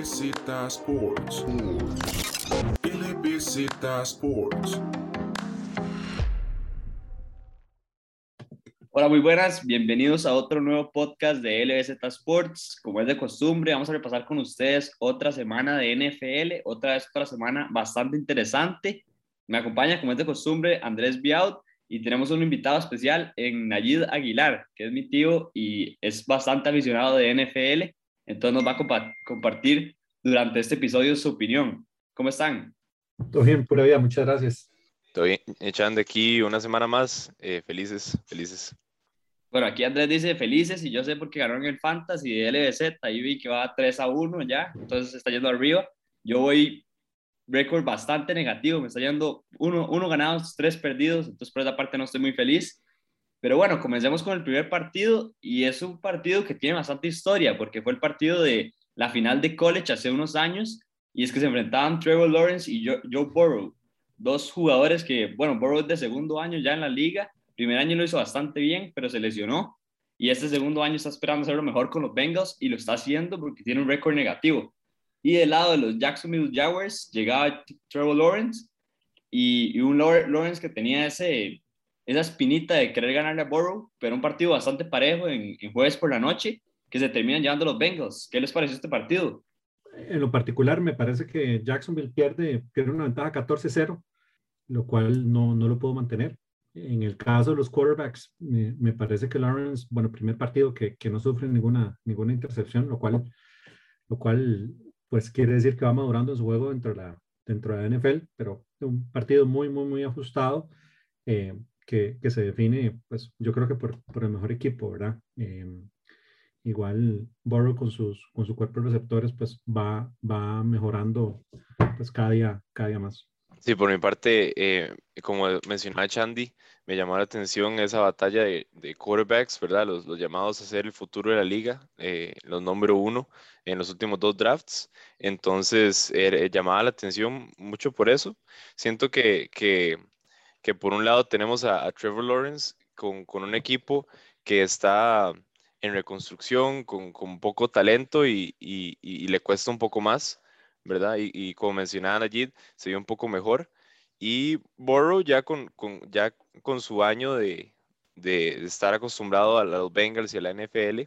LBZ Sports. LBZ Sports. Hola, muy buenas. Bienvenidos a otro nuevo podcast de LBZ Sports. Como es de costumbre, vamos a repasar con ustedes otra semana de NFL, otra vez otra semana bastante interesante. Me acompaña, como es de costumbre, Andrés Biaut y tenemos un invitado especial en Nayid Aguilar, que es mi tío y es bastante aficionado de NFL. Entonces nos va a compartir durante este episodio su opinión. ¿Cómo están? Todo bien, pura vida, muchas gracias. Todo bien, echando aquí una semana más, eh, felices, felices. Bueno, aquí Andrés dice felices y yo sé porque ganaron el Fantasy de LBZ, ahí vi que va 3 a 1 ya, entonces está yendo arriba. Yo voy récord bastante negativo, me está yendo uno, uno ganados, tres perdidos, entonces por esa parte no estoy muy feliz. Pero bueno, comencemos con el primer partido y es un partido que tiene bastante historia porque fue el partido de la final de college hace unos años y es que se enfrentaban Trevor Lawrence y Joe, Burrow, dos jugadores que, bueno, Burrow es de segundo año ya en la liga, primer año lo hizo bastante bien, pero se lesionó y este segundo año está esperando hacerlo mejor con los Bengals y lo está haciendo porque tiene un récord negativo. Y del lado de los Jacksonville Jaguars llegaba Trevor Lawrence y, y un Lawrence que tenía ese esa espinita de querer ganarle a Burrow, pero un partido bastante parejo en, jueves por la noche, que se terminan llevando los Bengals. ¿Qué les pareció este partido? En lo particular, me parece que Jacksonville pierde, pierde una ventaja 14-0, lo cual no, no lo puedo mantener. En el caso de los quarterbacks, me, me parece que Lawrence, bueno, primer partido que, que, no sufre ninguna, ninguna intercepción, lo cual, lo cual pues quiere decir que va madurando en su juego dentro de la, dentro de la NFL, pero un partido muy, muy, muy ajustado. Eh, que, se define, pues yo creo que por, por el mejor equipo, ¿verdad? Em, igual Burrow con, sus, con su cuerpo de receptores, pues va, va mejorando pues cada día, cada día más. Sí, por mi parte, eh, como mencionaba Chandy, me llamó la atención esa batalla de, de quarterbacks, ¿verdad? Los, los, llamados a ser el futuro de la liga, eh, los número uno en los últimos dos drafts. Entonces, eh, llamaba la atención mucho por eso. Siento que, que que por un lado tenemos a, Trevor Lawrence con, con, un equipo que está en reconstrucción, con, con poco talento y, y, le cuesta un poco más, ¿verdad? Y, como mencionaba Najid, se vio un poco mejor. Y Burrow ya con, con ya con su año de, de, estar acostumbrado a los Bengals y a la NFL,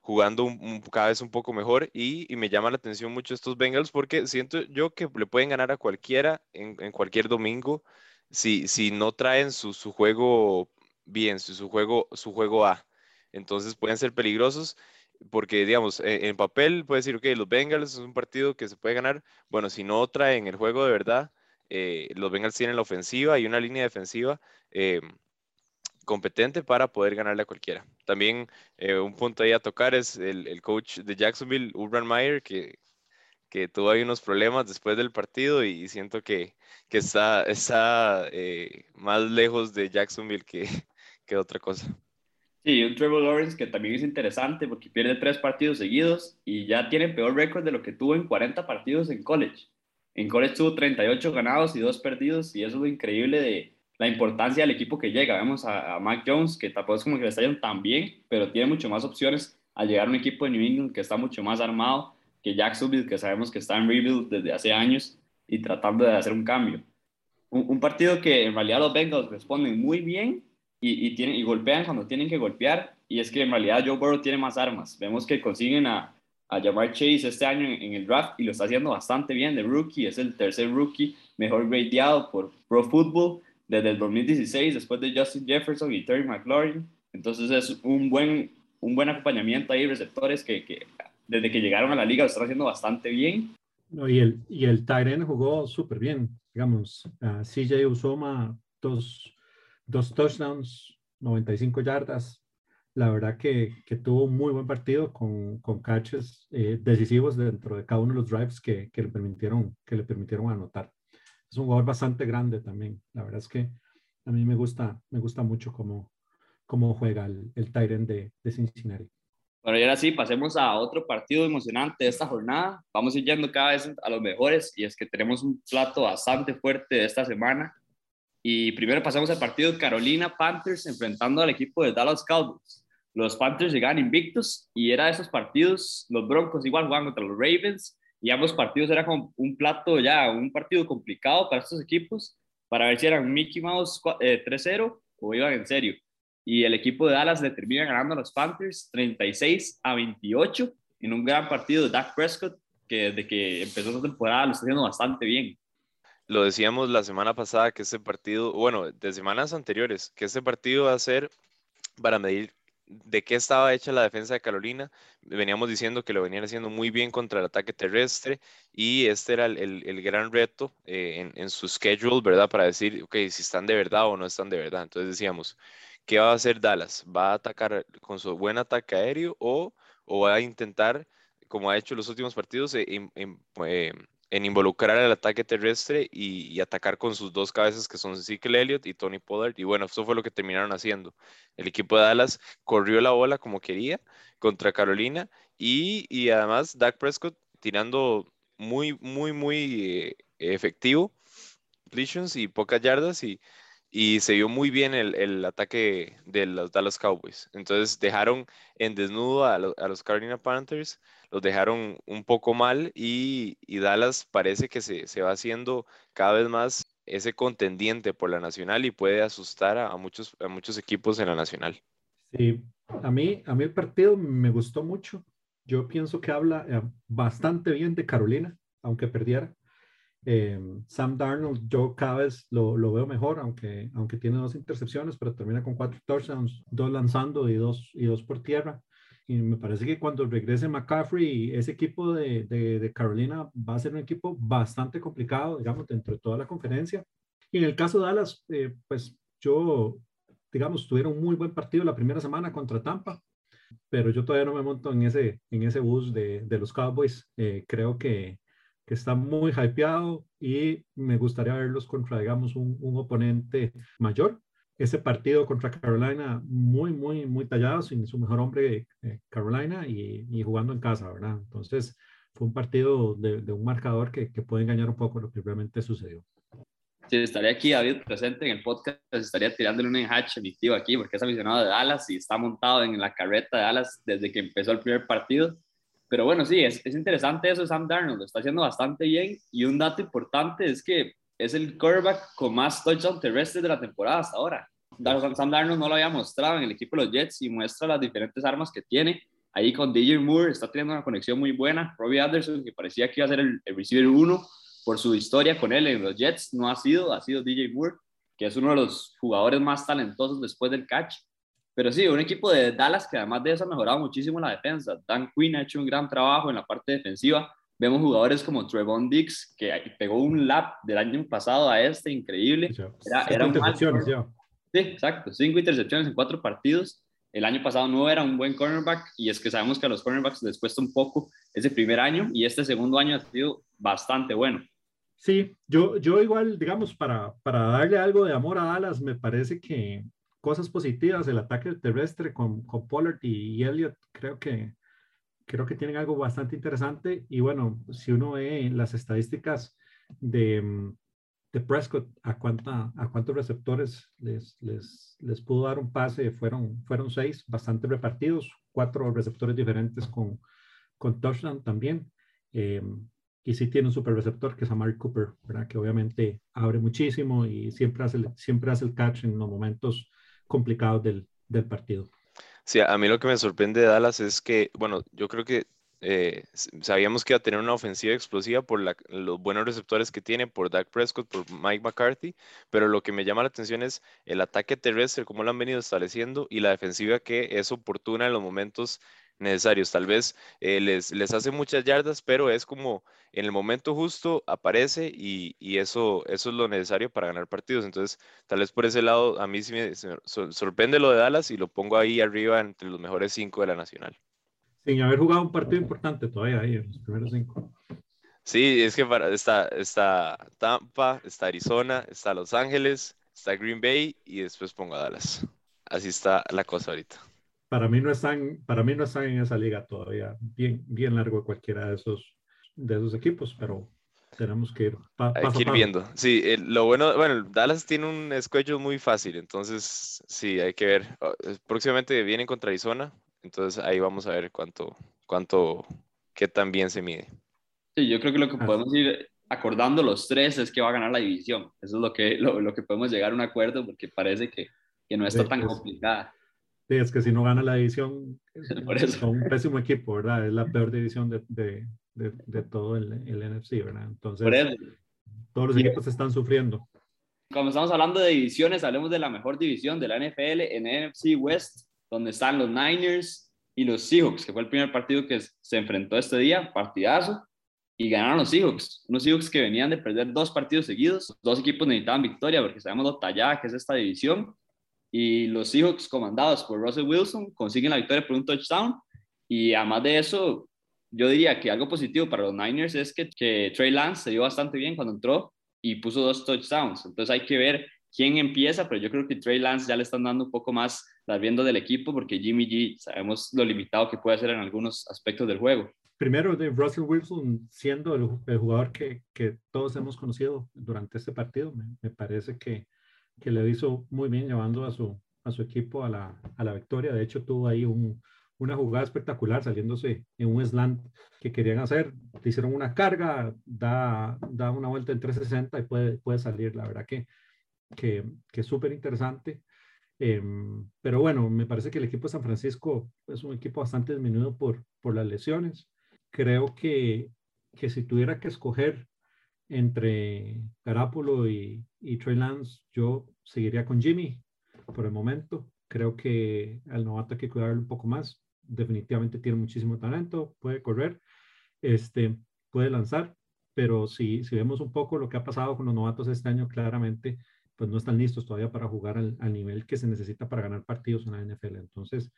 jugando un, cada vez un poco mejor y, y, me llama la atención mucho estos Bengals porque siento yo que le pueden ganar a cualquiera en, en cualquier domingo si, si no traen su, juego bien, su, su, juego, su juego A. Entonces pueden ser peligrosos porque, digamos, e, en, papel puede decir, ok, los Bengals es un partido que se puede ganar. Bueno, si no traen el juego de verdad, eh, los Bengals tienen la ofensiva y una línea defensiva eh, competente para poder ganarle a cualquiera. También eh, un punto ahí a tocar es el, el coach de Jacksonville, Urban Meyer, que que tuvo ahí unos problemas después del partido y siento que, que está, está eh, más lejos de Jacksonville que, que otra cosa. Sí, un Trevor Lawrence que también es interesante porque pierde tres partidos seguidos y ya tiene peor récord de lo que tuvo en 40 partidos en college. En college tuvo 38 ganados y 2 perdidos y eso es increíble de la importancia del equipo que llega. Vemos a, a Mac Jones que tampoco es como que le está yendo tan bien, pero tiene mucho más opciones al llegar a un equipo de New England que está mucho más armado que Jacksonville, que sabemos que está en rebuild desde hace años y tratando de hacer un cambio. Un, partido que en realidad los Bengals responden muy bien y, y, tienen, y golpean cuando tienen que golpear, y es que en realidad Joe Burrow tiene más armas. Vemos que consiguen a, a Jamar Chase este año en, el draft y lo está haciendo bastante bien de rookie, es el tercer rookie mejor gradeado por Pro Football desde el 2016, después de Justin Jefferson y Terry McLaurin. Entonces es un buen, un buen acompañamiento ahí, receptores que desde que llegaron a la liga lo están haciendo bastante bien. No, y el, y el Tyren jugó súper bien, digamos, uh, CJ Usoma, dos, dos touchdowns, 95 yardas, la verdad que, que, tuvo un muy buen partido con, con catches eh, decisivos dentro de cada uno de los drives que, que, le permitieron, que le permitieron anotar. Es un jugador bastante grande también. La verdad es que a mí me gusta, me gusta mucho cómo, cómo juega el, el Tyrant de, de Cincinnati. Bueno, y ahora sí, pasemos a otro partido emocionante de esta jornada. Vamos a ir yendo cada vez a los mejores y es que tenemos un plato bastante fuerte de esta semana. Y primero pasamos al partido Carolina Panthers enfrentando al equipo de Dallas Cowboys. Los Panthers llegaban invictos y era de esos partidos, los Broncos igual jugaban contra los Ravens y ambos partidos era como un plato ya, un partido complicado para estos equipos, para ver si eran Mickey Mouse 3-0 o iban en serio. Y el equipo de Dallas le termina ganando a los Panthers 36 a 28 en un gran partido de Dak Prescott, que desde que empezó esta temporada lo está haciendo bastante bien. Lo decíamos la semana pasada que este partido, bueno, de semanas anteriores, que este partido va a ser para medir de qué estaba hecha la defensa de Carolina. Veníamos diciendo que lo venían haciendo muy bien contra el ataque terrestre y este era el, gran reto eh, en, su schedule, ¿verdad? Para decir, ok, si están de verdad o no están de verdad. Entonces decíamos, ¿qué va a hacer Dallas? ¿Va a atacar con su buen ataque aéreo o, o va a intentar, como ha hecho en los últimos partidos, eh, eh, en involucrar el ataque terrestre y, atacar con sus dos cabezas que son Ezekiel Elliott y Tony Pollard. Y bueno, eso fue lo que terminaron haciendo. El equipo de Dallas corrió la bola como quería contra Carolina y, y además Dak Prescott tirando muy, muy, muy eh, efectivo, completions y pocas yardas y, y se vio muy bien el, el, ataque de los Dallas Cowboys. Entonces dejaron en desnudo a, a los Carolina Panthers los dejaron un poco mal y, Dallas parece que se, se, va haciendo cada vez más ese contendiente por la nacional y puede asustar a, muchos, a muchos equipos en la nacional. Sí, a mí, a mí el partido me gustó mucho. Yo pienso que habla eh, bastante bien de Carolina, aunque perdiera. Eh, Sam Darnold, yo cada vez lo, lo, veo mejor, aunque, aunque tiene dos intercepciones, pero termina con cuatro touchdowns, dos lanzando y dos, y dos por tierra. Y me parece que cuando regrese McCaffrey, ese equipo de, de, Carolina va a ser un equipo bastante complicado, digamos, dentro de toda la conferencia. Y en el caso de Dallas, eh, pues yo, digamos, tuvieron un muy buen partido la primera semana contra Tampa, pero yo todavía no me monto en ese, en ese bus de, de los Cowboys. Eh, creo que, que está muy hypeado y me gustaría verlos contra, digamos, un, un oponente mayor ese partido contra Carolina muy, muy, muy tallado, sin su mejor hombre eh, Carolina y, y, jugando en casa, ¿verdad? Entonces fue un partido de, de un marcador que, que, puede engañar un poco lo que realmente sucedió. Si estaría aquí David presente en el podcast, estaría tirándole un enhache emitivo aquí porque es aficionado de Dallas y está montado en la carreta de Dallas desde que empezó el primer partido. Pero bueno, sí, es, es interesante eso Sam Darnold, lo está haciendo bastante bien y un dato importante es que es el quarterback con más touchdowns terrestres de la temporada hasta ahora. Sam Darnold no lo había mostrado en el equipo de los Jets y muestra las diferentes armas que tiene. Ahí con DJ Moore está teniendo una conexión muy buena. Robbie Anderson, que parecía que iba a ser el, receiver 1 por su historia con él en los Jets, no ha sido, ha sido DJ Moore, que es uno de los jugadores más talentosos después del catch. Pero sí, un equipo de Dallas que además de eso ha mejorado muchísimo la defensa. Dan Quinn ha hecho un gran trabajo en la parte defensiva Vemos jugadores como Trevon Dix, que pegó un lap del año pasado a este, increíble. Era, era un. Sí, exacto. Cinco intercepciones en cuatro partidos. El año pasado no era un buen cornerback y es que sabemos que a los cornerbacks les cuesta un poco ese primer año y este segundo año ha sido bastante bueno. Sí, yo, yo igual, digamos, para, para darle algo de amor a Dallas, me parece que cosas positivas, el ataque terrestre con, con Pollard y, y creo que, creo que tienen algo bastante interesante. Y bueno, si uno ve las estadísticas de, de Prescott, a, cuánta, a cuántos receptores les, les, les, pudo dar un pase, fueron, fueron seis, bastante repartidos, cuatro receptores diferentes con, con touchdown también. Eh, y sí tiene un super receptor que es Amari Cooper, ¿verdad? que obviamente abre muchísimo y siempre hace, siempre hace el catch en los momentos complicados del, del partido. Sí, a mí lo que me sorprende de Dallas es que, bueno, yo creo que eh, sabíamos que iba a tener una ofensiva explosiva por los buenos receptores que tiene, por Dak Prescott, por Mike McCarthy, pero lo que me llama la atención es el ataque terrestre, cómo lo han venido estableciendo, y la defensiva que es oportuna en los momentos necesarios. Tal vez eh, les, les hace muchas yardas, pero es como en el momento justo aparece y, y, eso, eso es lo necesario para ganar partidos. Entonces, tal vez por ese lado, a mí sí me, sorprende lo de Dallas y lo pongo ahí arriba entre los mejores cinco de la Nacional. Sin haber jugado un partido importante todavía ahí, en los primeros cinco. Sí, es que para, está, está Tampa, está Arizona, está Los Ángeles, está Green Bay y después pongo a Dallas. Así está la cosa ahorita para mí no están, para mí no están en esa liga todavía. Bien, bien largo cualquiera de esos, de esos equipos, pero tenemos que ir, Hay que ir viendo. Sí, lo bueno, bueno, Dallas tiene un schedule muy fácil, entonces sí, hay que ver. Oh, próximamente vienen contra Arizona, entonces ahí vamos a ver cuánto, cuánto, qué tan bien se mide. Sí, yo creo que lo que Así. podemos ir acordando los tres es que va a ganar la división. Eso es lo que, lo, lo que podemos llegar a un acuerdo porque parece que, que no está Sí, tan es- complicada. Sí, es que si no gana la división, eso. son un pésimo equipo, ¿verdad? Es la peor división de, de, de, de todo el, el NFC, ¿verdad? Entonces, todos los equipos están sufriendo. como estamos hablando de divisiones, hablemos de la mejor división de la NFL en NFC West, donde están los Niners y los Seahawks, que fue el primer partido que se enfrentó este día, partidazo, y ganaron los Seahawks. Unos Seahawks que venían de perder dos partidos seguidos, dos equipos necesitaban victoria porque sabemos lo tallada que es esta división, y los Seahawks comandados por Russell Wilson consiguen la victoria por un touchdown, y además de eso, yo diría que algo positivo para los Niners es que, que Trey Lance se dio bastante bien cuando entró y puso dos touchdowns. Entonces hay que ver quién empieza, pero yo creo que Trey Lance ya le están dando un poco más las riendas del equipo porque Jimmy G sabemos lo limitado que puede hacer en algunos aspectos del juego. Primero, de Russell Wilson siendo el, jugador que, que, todos hemos conocido durante este partido, me parece que, que, le hizo muy bien llevando a su, a su equipo a la, a la victoria. De hecho, tuvo ahí un, una jugada espectacular saliéndose en un slant que querían hacer. Le hicieron una carga, da, da una vuelta en 360 y puede, puede salir. La verdad que, que, que es súper interesante. Eh, pero bueno, me parece que el equipo de San Francisco es un equipo bastante disminuido por, por las lesiones. Creo que, que si tuviera que escoger entre Garapolo y, y Trey Lance, yo seguiría con Jimmy por el momento. Creo que al novato hay que cuidarlo un poco más. Definitivamente tiene muchísimo talento, puede correr, este, puede lanzar, pero si, si vemos un poco lo que ha pasado con los novatos este año, claramente pues no están listos todavía para jugar al, nivel que se necesita para ganar partidos en la NFL. Entonces,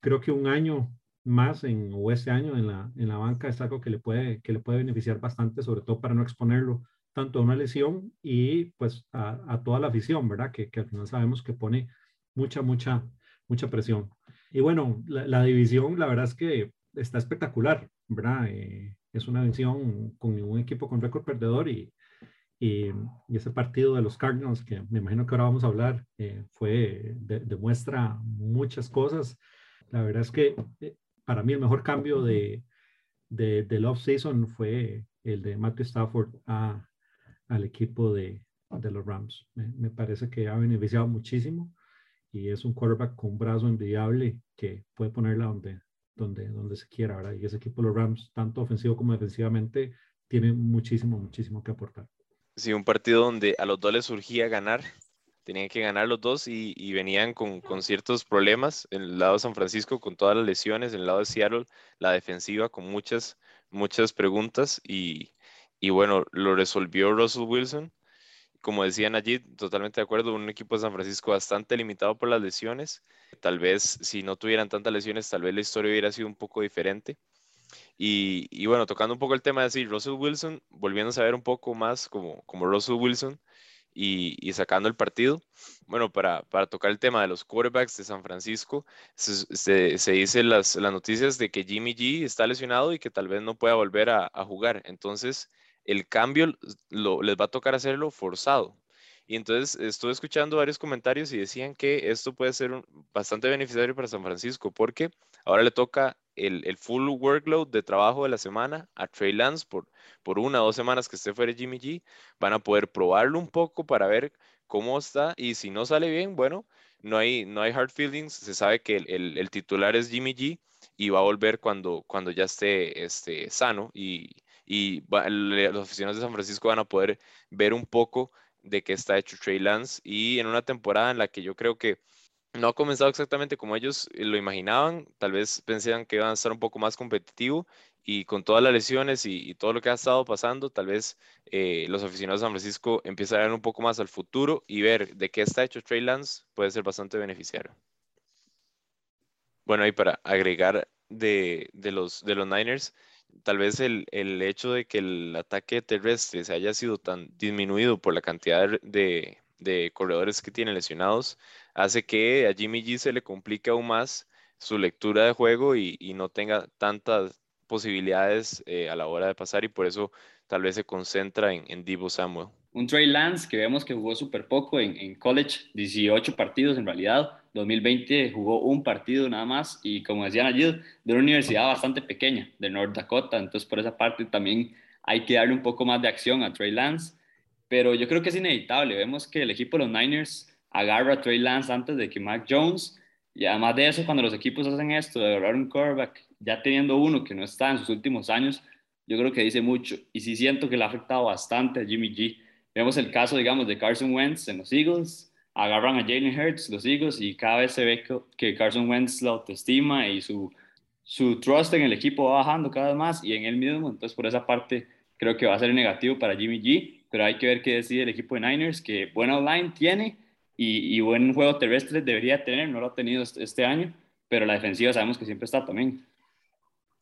creo que un año más en, o este año en la, en la banca es algo que le, puede, que le puede beneficiar bastante, sobre todo para no exponerlo tanto a una lesión y pues a, a toda la afición, ¿verdad? Que, que, al final sabemos que pone mucha, mucha, mucha presión. Y bueno, la, la división, la verdad es que está espectacular, ¿verdad? Eh, es una división con un equipo con récord perdedor y, y, y, ese partido de los Cardinals, que me imagino que ahora vamos a hablar, eh, fue, de, demuestra muchas cosas. La verdad es que eh, para mí el mejor cambio de, de, del off-season fue el de Matthew Stafford a, al equipo de, de los Rams. Me, me, parece que ha beneficiado muchísimo y es un quarterback con un brazo envidiable que puede ponerla donde, donde, donde se quiera, ¿verdad? Y ese equipo de los Rams, tanto ofensivo como defensivamente, tiene muchísimo, muchísimo que aportar. Sí, un partido donde a los dos les surgía ganar, tenían que ganar los dos y, venían con, con, ciertos problemas. En el lado de San Francisco, con todas las lesiones, en el lado de Seattle, la defensiva con muchas, muchas preguntas y, y bueno, lo resolvió Russell Wilson. Como decían allí, totalmente de acuerdo, un equipo de San Francisco bastante limitado por las lesiones. Tal vez si no tuvieran tantas lesiones, tal vez la historia hubiera sido un poco diferente. Y, y, bueno, tocando un poco el tema de decir Russell Wilson, volviendo a saber un poco más como, como Russell Wilson y, sacando el partido. Bueno, para, para, tocar el tema de los quarterbacks de San Francisco, se, se, se dice las, las, noticias de que Jimmy G está lesionado y que tal vez no pueda volver a, jugar. Entonces, el cambio lo, les va a tocar hacerlo forzado. Y entonces estuve escuchando varios comentarios y decían que esto puede ser bastante beneficiario para San Francisco porque ahora le toca el, el, full workload de trabajo de la semana a Trey Lance por, por una o dos semanas que esté fuera Jimmy G. Van a poder probarlo un poco para ver cómo está y si no sale bien, bueno, no hay, no hay hard feelings. Se sabe que el, el, titular es Jimmy G y va a volver cuando, cuando ya esté este, sano y, y va, los aficionados de San Francisco van a poder ver un poco de qué está hecho Trey Lance y en una temporada en la que yo creo que no ha comenzado exactamente como ellos lo imaginaban, tal vez pensaban que iban a estar un poco más competitivo y con todas las lesiones y, todo lo que ha estado pasando, tal vez eh, los aficionados de San Francisco empiezan a ver un poco más al futuro y ver de qué está hecho Trey Lance puede ser bastante beneficiario. Bueno, y para agregar de, de, los, de los Niners, tal vez el, el, hecho de que el ataque terrestre se haya sido tan disminuido por la cantidad de, de corredores que tiene lesionados hace que a Jimmy G se le complique aún más su lectura de juego y, y no tenga tantas posibilidades eh, a la hora de pasar y por eso tal vez se concentra en, en Divo Samuel. Un Trey Lance que vemos que jugó súper poco en, en, college, 18 partidos en realidad, 2020 jugó un partido nada más y como decían allí, de una universidad bastante pequeña, de North Dakota, entonces por esa parte también hay que darle un poco más de acción a Trey Lance, pero yo creo que es inevitable, vemos que el equipo de los Niners agarra a Trey Lance antes de que Mac Jones, y además de eso, cuando los equipos hacen esto, de agarrar un quarterback, ya teniendo uno que no está en sus últimos años, yo creo que dice mucho, y sí siento que le ha afectado bastante a Jimmy G. Vemos el caso, digamos, de Carson Wentz en los Eagles, agarran a Jalen Hurts, los Eagles, y cada vez se ve que Carson Wentz la autoestima y su, su trust en el equipo va bajando cada vez más y en él mismo. Entonces, por esa parte, creo que va a ser negativo para Jimmy G, pero hay que ver qué decide el equipo de Niners, que buena online tiene y, y buen juego terrestre debería tener, no lo ha tenido este año, pero la defensiva sabemos que siempre está también.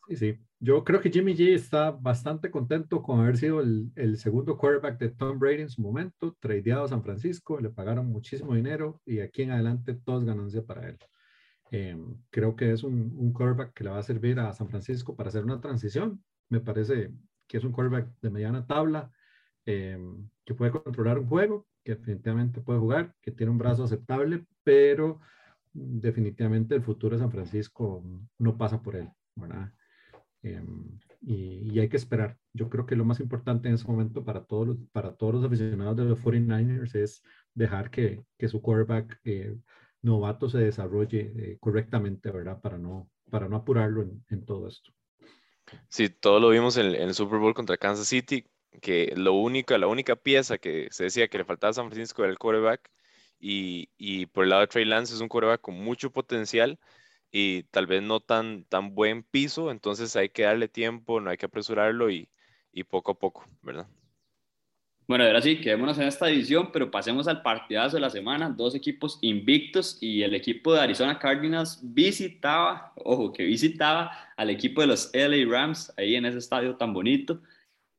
Sí, sí. Yo creo que Jimmy G está bastante contento con haber sido el, el, segundo quarterback de Tom Brady en su momento, tradeado a San Francisco, le pagaron muchísimo dinero y aquí en adelante todo es ganancia para él. Eh, creo que es un, un, quarterback que le va a servir a San Francisco para hacer una transición. Me parece que es un quarterback de mediana tabla, eh, que puede controlar un juego, que definitivamente puede jugar, que tiene un brazo aceptable, pero definitivamente el futuro de San Francisco no pasa por él, ¿verdad? Em, y, hay que esperar. Yo creo que lo más importante en ese momento para todos los, para todos los aficionados de los 49ers es dejar que, que su quarterback eh, novato se desarrolle eh, correctamente, ¿verdad? Para no, para no apurarlo en, todo esto. Sí, todo lo vimos en, el Super Bowl contra Kansas City, que lo único, la única pieza que se decía que le faltaba a San Francisco era el quarterback, y, y por el lado de Trey Lance es un quarterback con mucho potencial, y tal vez no tan, tan buen piso, entonces hay que darle tiempo, no hay que apresurarlo y, y poco a poco, ¿verdad? Bueno, ahora sí, quedémonos en esta división, pero pasemos al partidazo de la semana. Dos equipos invictos y el equipo de Arizona Cardinals visitaba, ojo, que visitaba al equipo de los LA Rams ahí en ese estadio tan bonito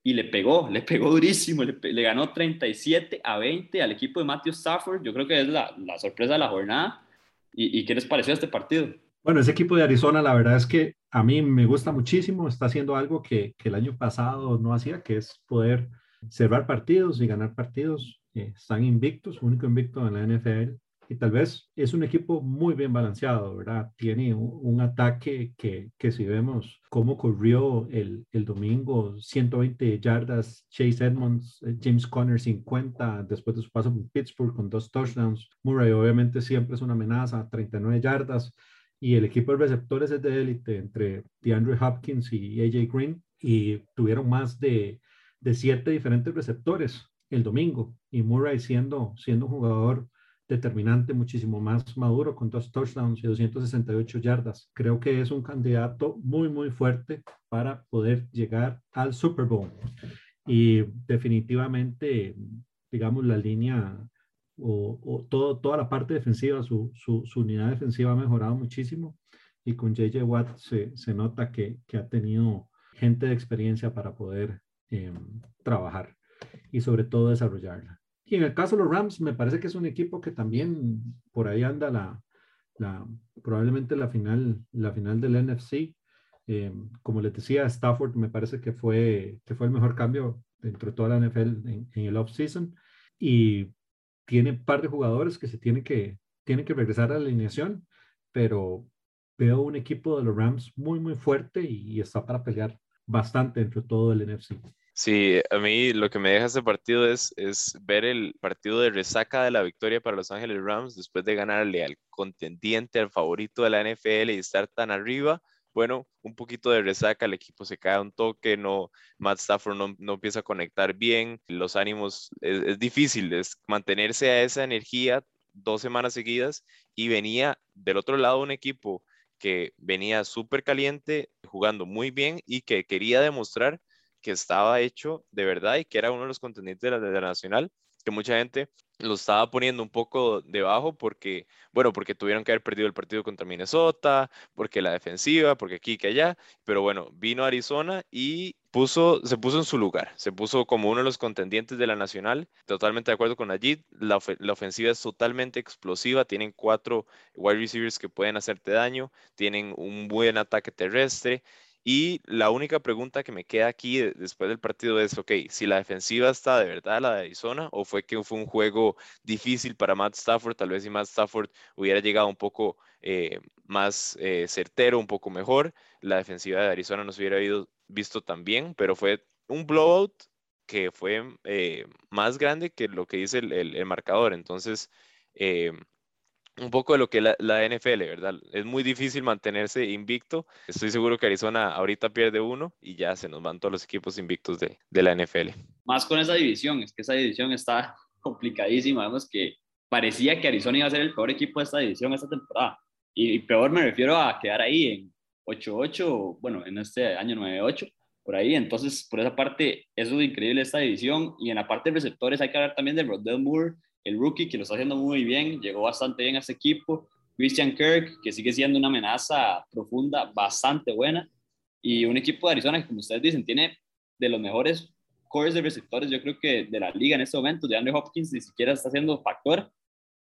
y le pegó, le pegó durísimo, le, le ganó 37 a 20 al equipo de Matthew Stafford. Yo creo que es la, la sorpresa de la jornada. ¿Y, ¿Y qué les pareció este partido? Bueno, ese equipo de Arizona, la verdad es que a mí me gusta muchísimo. Está haciendo algo que, que el año pasado no hacía, que es poder cerrar partidos y ganar partidos. Eh, están invictos, único invicto en la NFL. Y tal vez es un equipo muy bien balanceado, ¿verdad? Tiene un, ataque que, que, si vemos cómo corrió el, el, domingo, 120 yardas, Chase Edmonds, eh, James Conner 50, después de su paso por Pittsburgh con dos touchdowns. Murray obviamente siempre es una amenaza, 39 yardas y el equipo de receptores es de élite entre DeAndre Hopkins y AJ Green y tuvieron más de, de, siete diferentes receptores el domingo y Murray siendo, siendo un jugador determinante, muchísimo más maduro con dos touchdowns y 268 yardas. Creo que es un candidato muy, muy fuerte para poder llegar al Super Bowl. Y definitivamente, digamos, la línea o, o todo, toda la parte defensiva, su, su, su, unidad defensiva ha mejorado muchísimo y con JJ Watt se, se nota que, que, ha tenido gente de experiencia para poder eh, trabajar y sobre todo desarrollarla. Y en el caso de los Rams, me parece que es un equipo que también por ahí anda la, probablemente la final, la final del NFC. Eh, como les decía, Stafford me parece que fue, que fue el mejor cambio dentro de toda la NFL en, en el off-season. Y tiene un par de jugadores que se tienen que, tienen que regresar a la alineación, pero veo un equipo de los Rams muy, muy fuerte y, y está para pelear bastante entre todo el NFC. Sí, a mí lo que me deja este partido es, es ver el partido de resaca de la victoria para Los Ángeles Rams después de ganarle al contendiente, al favorito de la NFL y estar tan arriba. Bueno, un poquito de resaca, el equipo se cae un toque, no, Matt Stafford no, no empieza a conectar bien, los ánimos, es, es, difícil, es mantenerse a esa energía dos semanas seguidas y venía del otro lado un equipo que venía súper caliente, jugando muy bien y que quería demostrar que estaba hecho de verdad y que era uno de los contendientes de la, de la Nacional, que mucha gente lo estaba poniendo un poco debajo porque, bueno, porque tuvieron que haber perdido el partido contra Minnesota, porque la defensiva, porque aquí, que allá, pero bueno, vino Arizona y puso, se puso en su lugar, se puso como uno de los contendientes de la Nacional, totalmente de acuerdo con Ajit, la, la ofensiva es totalmente explosiva, tienen cuatro wide receivers que pueden hacerte daño, tienen un buen ataque terrestre, Y la única pregunta que me queda aquí después del partido es, ok, si la defensiva está de verdad la de Arizona o fue que fue un juego difícil para Matt Stafford, tal vez si Matt Stafford hubiera llegado un poco eh, más eh, certero, un poco mejor, la defensiva de Arizona no se hubiera visto tan bien, pero fue un blowout que fue eh, más grande que lo que dice el, marcador. Entonces, un poco de lo que la, la NFL, ¿verdad? Es muy difícil mantenerse invicto. Estoy seguro que Arizona ahorita pierde uno y ya se nos van todos los equipos invictos de, de la NFL. Más con esa división, es que esa división está complicadísima. Vemos que parecía que Arizona iba a ser el peor equipo de esta división esta temporada. Y, peor me refiero a quedar ahí en 8-8, bueno, en este año 9-8, por ahí. Entonces, por esa parte, eso es increíble esta división. Y en la parte de receptores hay que hablar también de Rodell Moore, el rookie que lo está haciendo muy bien, llegó bastante bien a este equipo. Christian Kirk, que sigue siendo una amenaza profunda, bastante buena. Y un equipo de Arizona que, como ustedes dicen, tiene de los mejores cores de receptores, yo creo que de la liga en este momento. De Andrew Hopkins ni siquiera está siendo factor.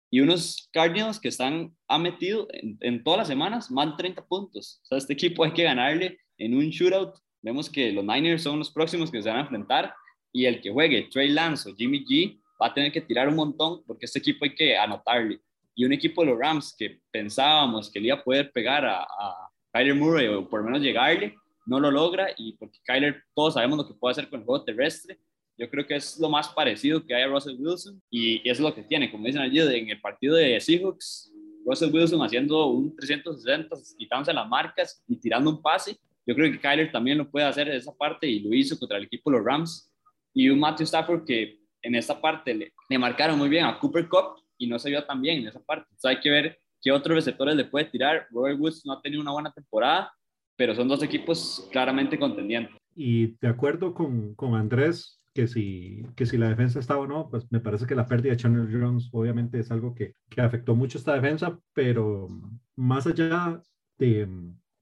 Y unos Cardinals que están, han metido en, todas las semanas más de 30 puntos. O sea, este equipo hay que ganarle en un shootout. Vemos que los Niners son los próximos que se van a enfrentar. Y el que juegue Trey Lance Jimmy G va a tener que tirar un montón porque este equipo hay que anotarle. Y un equipo de los Rams que pensábamos que le iba a poder pegar a, a Kyler Murray o por lo menos llegarle, no lo logra y porque Kyler todos sabemos lo que puede hacer con el juego terrestre. Yo creo que es lo más parecido que hay a Russell Wilson y eso es lo que tiene. Como dicen allí en el partido de Seahawks, Russell Wilson haciendo un 360, quitándose las marcas y tirando un pase. Yo creo que Kyler también lo puede hacer de esa parte y lo hizo contra el equipo de los Rams. Y un Matthew Stafford que en esta parte le, le, marcaron muy bien a Cooper Cup y no se vio tan bien en esa parte. Entonces hay que ver qué otros receptores le puede tirar. Robert Woods no ha tenido una buena temporada, pero son dos equipos claramente contendientes. Y de acuerdo con, con Andrés, que si, que si la defensa estaba o no, pues me parece que la pérdida de Chandler Jones obviamente es algo que, que afectó mucho esta defensa, pero más allá de,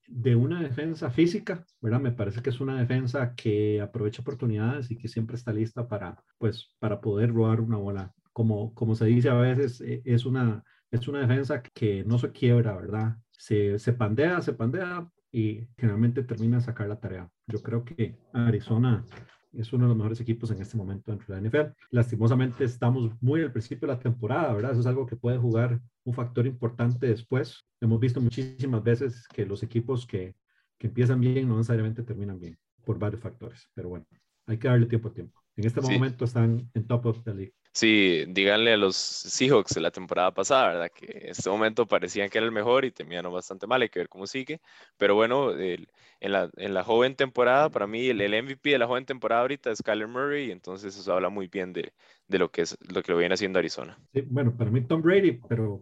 de una defensa física, ¿verdad? Me parece que es una defensa que aprovecha oportunidades y que siempre está lista para, pues, para poder robar una bola. Como, como se dice a veces, e, es una, es una defensa que no se quiebra, ¿verdad? Se, se pandea, se pandea y generalmente termina de sacar la tarea. Yo creo que Arizona es uno de los mejores equipos en este momento dentro de la NFL. Lastimosamente estamos muy al principio de la temporada, ¿verdad? Eso es algo que puede jugar un factor importante después. Hemos visto muchísimas veces que los equipos que, que empiezan bien no necesariamente terminan bien por varios factores, pero bueno, hay que darle tiempo a tiempo. En este momento están en top of the league. Sí, díganle a los Seahawks de la temporada pasada, ¿verdad? Que en este momento parecían que era el mejor y terminaron bastante mal, hay que ver cómo sigue. Pero bueno, en, la, en, la, joven temporada, para mí el, MVP de la joven temporada ahorita es Kyler Murray, entonces eso habla muy bien de, de, lo, que es, lo que lo viene haciendo Arizona. Sí, bueno, para mí Tom Brady, pero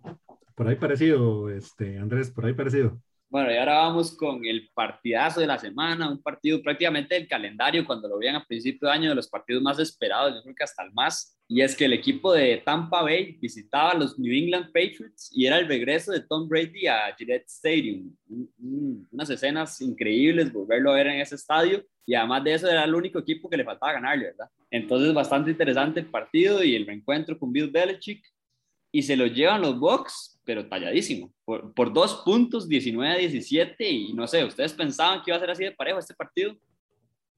por ahí parecido, este, Andrés, por ahí parecido. Bueno, y ahora vamos con el partidazo de la semana, un partido prácticamente del calendario, cuando lo vean a principio de año, de los partidos más esperados, yo creo que hasta el más, y es que el equipo de Tampa Bay visitaba a los New England Patriots y era el regreso de Tom Brady a Gillette Stadium. unas escenas increíbles, volverlo a ver en ese estadio, y además de eso era el único equipo que le faltaba ganarle, ¿verdad? Entonces, bastante interesante el partido y el reencuentro con Bill Belichick, y se lo llevan los Bucks pero talladísimo. Por, dos puntos, 19 a 17, y no sé, ¿ustedes pensaban que iba a ser así de parejo este partido?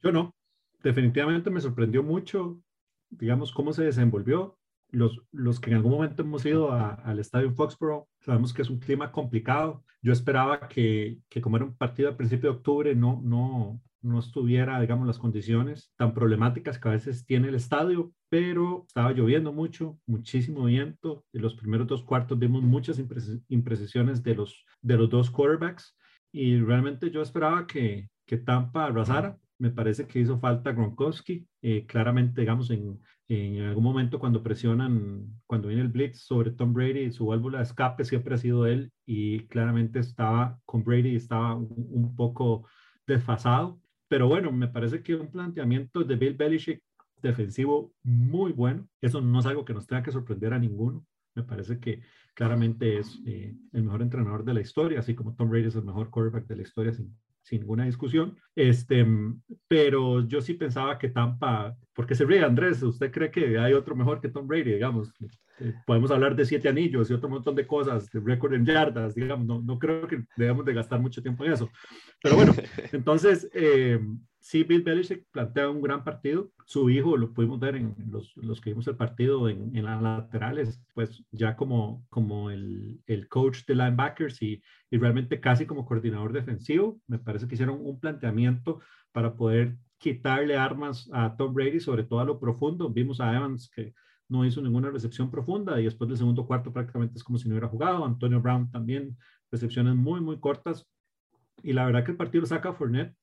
Yo no. Definitivamente me sorprendió mucho, digamos, cómo se desenvolvió. Los, los que en algún momento hemos ido al estadio Foxborough, sabemos que es un clima complicado. Yo esperaba que, que como era un partido a principio de octubre, no, no, no estuviera, digamos, las condiciones tan problemáticas que a veces tiene el estadio, pero estaba lloviendo mucho, muchísimo viento. En los primeros dos cuartos vimos muchas imprecisiones de los, de los dos quarterbacks y realmente yo esperaba que, que Tampa arrasara. Me parece que hizo falta Gronkowski. Eh, claramente, digamos, en, en algún momento cuando presionan, cuando viene el blitz sobre Tom Brady, su válvula de escape siempre ha sido él y claramente estaba con Brady, estaba un poco desfasado. Pero bueno, me parece que un planteamiento de Bill Belichick defensivo muy bueno. Eso no es algo que nos tenga que sorprender a ninguno. Me parece que claramente es eh, el mejor entrenador de la historia, así como Tom Brady es el mejor quarterback de la historia, sin, sin ninguna discusión. Este, pero yo sí pensaba que Tampa, porque se ríe Andrés, ¿usted cree que hay otro mejor que Tom Brady, digamos? Eh, podemos hablar de siete anillos y otro montón de cosas, de récord en yardas, digamos, no, no creo que debamos de gastar mucho tiempo en eso. Pero bueno, entonces, eh, sí, Bill Belichick plantea un gran partido. Su hijo, lo pudimos ver en los, los que vimos el partido en, en, las laterales, pues ya como, como el, el coach de linebackers y, y, realmente casi como coordinador defensivo. Me parece que hicieron un planteamiento para poder quitarle armas a Tom Brady, sobre todo a lo profundo. Vimos a Evans que no hizo ninguna recepción profunda y después del segundo cuarto prácticamente es como si no hubiera jugado. Antonio Brown también, recepciones muy, muy cortas. Y la verdad que el partido lo saca Fournette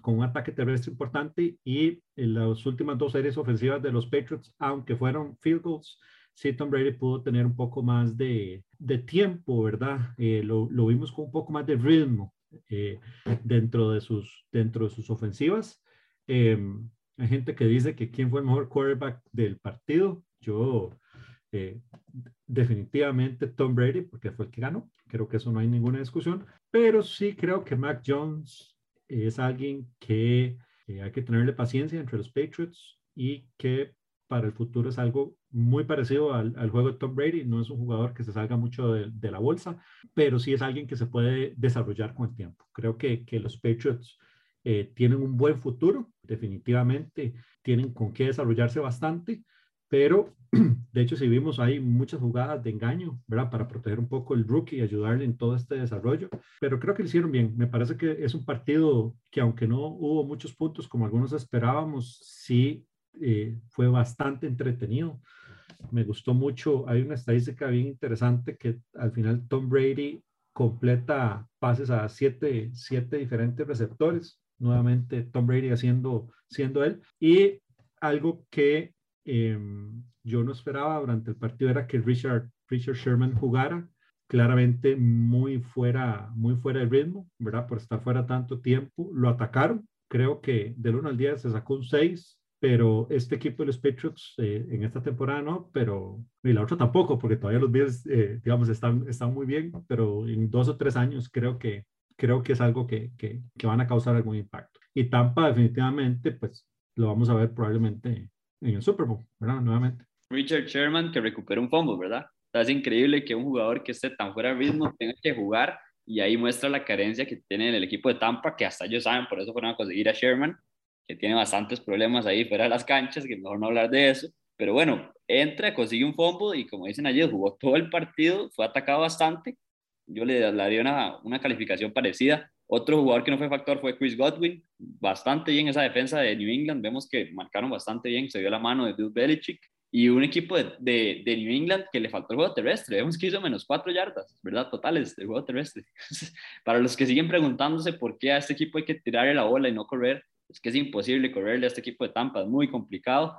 con un ataque terrestre importante y en las últimas dos series ofensivas de los Patriots, aunque fueron field goals, sí Tom Brady pudo tener un poco más de, de tiempo, ¿verdad? Eh, lo, lo, vimos con un poco más de ritmo eh, dentro, de sus, dentro de sus ofensivas. Eh, hay gente que dice que quién fue el mejor quarterback del partido. Yo eh, definitivamente Tom Brady, porque fue el que ganó. Creo que eso no hay ninguna discusión. Pero sí creo que Mac Jones es alguien que eh, hay que tenerle paciencia entre los Patriots y que para el futuro es algo muy parecido al, al, juego de Tom Brady. No es un jugador que se salga mucho de, de, la bolsa, pero sí es alguien que se puede desarrollar con el tiempo. Creo que, que los Patriots eh, tienen un buen futuro, definitivamente tienen con qué desarrollarse bastante, pero de hecho si vimos hay muchas jugadas de engaño, ¿verdad? Para proteger un poco el rookie y ayudarle en todo este desarrollo, pero creo que lo hicieron bien. Me parece que es un partido que aunque no hubo muchos puntos como algunos esperábamos, sí eh, fue bastante entretenido. Me gustó mucho, hay una estadística bien interesante que al final Tom Brady completa pases a siete, siete diferentes receptores, nuevamente Tom Brady haciendo, siendo él, y algo que eh, yo no esperaba durante el partido era que Richard, Richard Sherman jugara claramente muy fuera, muy fuera de ritmo, ¿verdad? Por estar fuera tanto tiempo. Lo atacaron. Creo que del 1 al 10 se sacó un 6, pero este equipo de los Patriots eh, en esta temporada no, pero y la otra tampoco, porque todavía los Bills, eh, digamos, están, están muy bien, pero en dos o tres años creo que, creo que es algo que, que, que van a causar algún impacto. Y Tampa definitivamente, pues lo vamos a ver probablemente en el Super Bowl, ¿verdad? Nuevamente. Richard Sherman que recupera un fumble, ¿verdad? es increíble que un jugador que esté tan fuera de ritmo tenga que jugar y ahí muestra la carencia que tiene en el equipo de Tampa, que hasta ellos saben, por eso fueron a conseguir a Sherman, que tiene bastantes problemas ahí fuera de las canchas, que mejor no hablar de eso. Pero bueno, entra, consigue un fumble y como dicen ayer, jugó todo el partido, fue atacado bastante. Yo le daría una, una calificación parecida. Otro jugador que no fue factor fue Chris Godwin, bastante bien esa defensa de New England, vemos que marcaron bastante bien, se dio la mano de Bill Belichick y un equipo de, de, de, New England que le faltó el juego terrestre. Vemos que hizo menos cuatro yardas, ¿verdad? Totales del juego terrestre. Para los que siguen preguntándose por qué a este equipo hay que tirarle la bola y no correr, es que es imposible correrle a este equipo de Tampa, es muy complicado.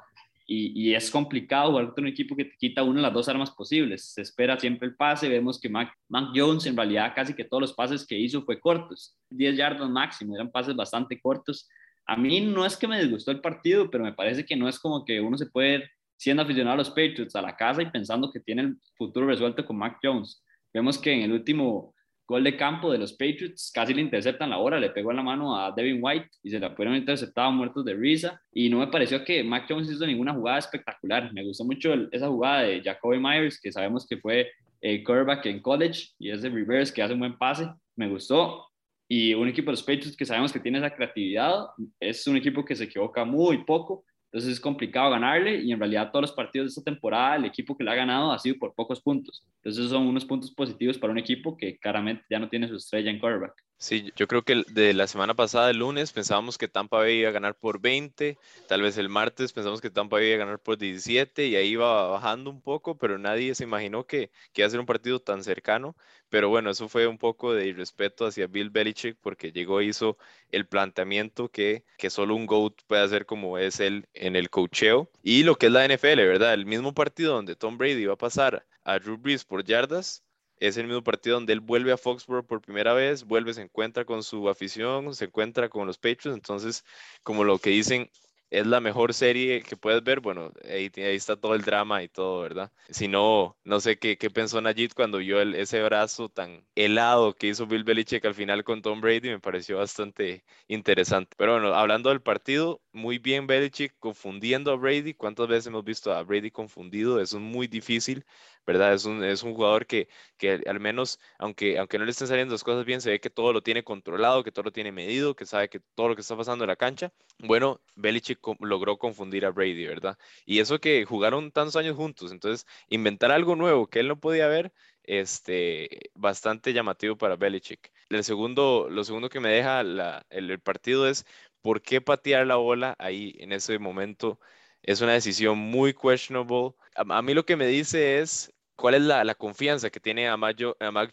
Y, es complicado jugar con un equipo que te quita una de las dos armas posibles. Se espera siempre el pase. Vemos que Mac, Mac Jones, en realidad, casi que todos los pases que hizo fue cortos, 10 yardas máximo, eran pases bastante cortos. A mí no es que me disgustó el partido, pero me parece que no es como que uno se puede siendo aficionado a los Patriots a la casa y pensando que tiene el futuro resuelto con Mac Jones. Vemos que en el último gol de campo de los Patriots casi le interceptan la hora, le pegó en la mano a Devin White y se la pudieron interceptar muertos de risa. Y no me pareció que Mac Jones hizo ninguna jugada espectacular. Me gustó mucho esa jugada de Jacoby Myers, que sabemos que fue el quarterback en college y es de reverse que hace un buen pase. Me gustó. Y un equipo de los Patriots que sabemos que tiene esa creatividad, es un equipo que se equivoca muy poco entonces es complicado ganarle y en realidad todos los partidos de esta temporada el equipo que le ha ganado ha sido por pocos puntos. Entonces son unos puntos positivos para un equipo que claramente ya no tiene su estrella en quarterback. Sí, yo creo que de la semana pasada, el lunes, pensábamos que Tampa iba a ganar por 20, tal vez el martes pensamos que Tampa iba a ganar por 17 y ahí iba bajando un poco, pero nadie se imaginó que, que iba a ser un partido tan cercano. Pero bueno, eso fue un poco de irrespeto hacia Bill Belichick porque llegó e hizo el planteamiento que, que solo un GOAT puede hacer como es él en el cocheo. Y lo que es la NFL, ¿verdad? El mismo partido donde Tom Brady iba a pasar a Drew Brees por yardas, es el mismo partido donde él vuelve a Foxborough por primera vez, vuelve, se encuentra con su afición, se encuentra con los Patriots, entonces como lo que dicen, es la mejor serie que puedes ver, bueno, ahí, ahí está todo el drama y todo, ¿verdad? Si no, no sé qué, qué pensó Najit cuando vio el, ese brazo tan helado que hizo Bill Belichick al final con Tom Brady, me pareció bastante interesante. Pero bueno, hablando del partido, muy bien Belichick confundiendo a Brady. ¿Cuántas veces hemos visto a Brady confundido? Eso es muy difícil. ¿verdad? Es un, es un jugador que, que al menos, aunque, aunque no le estén saliendo las cosas bien, se ve que todo lo tiene controlado, que todo lo tiene medido, que sabe que todo lo que está pasando en la cancha. Bueno, Belichick logró confundir a Brady, ¿verdad? Y eso que jugaron tantos años juntos, entonces inventar algo nuevo que él no podía ver, este, bastante llamativo para Belichick. El segundo, lo segundo que me deja la, el, el partido es por qué patear la bola ahí en ese momento es una decisión muy questionable. A, mí lo que me dice es cuál es la, confianza que tiene a Mac,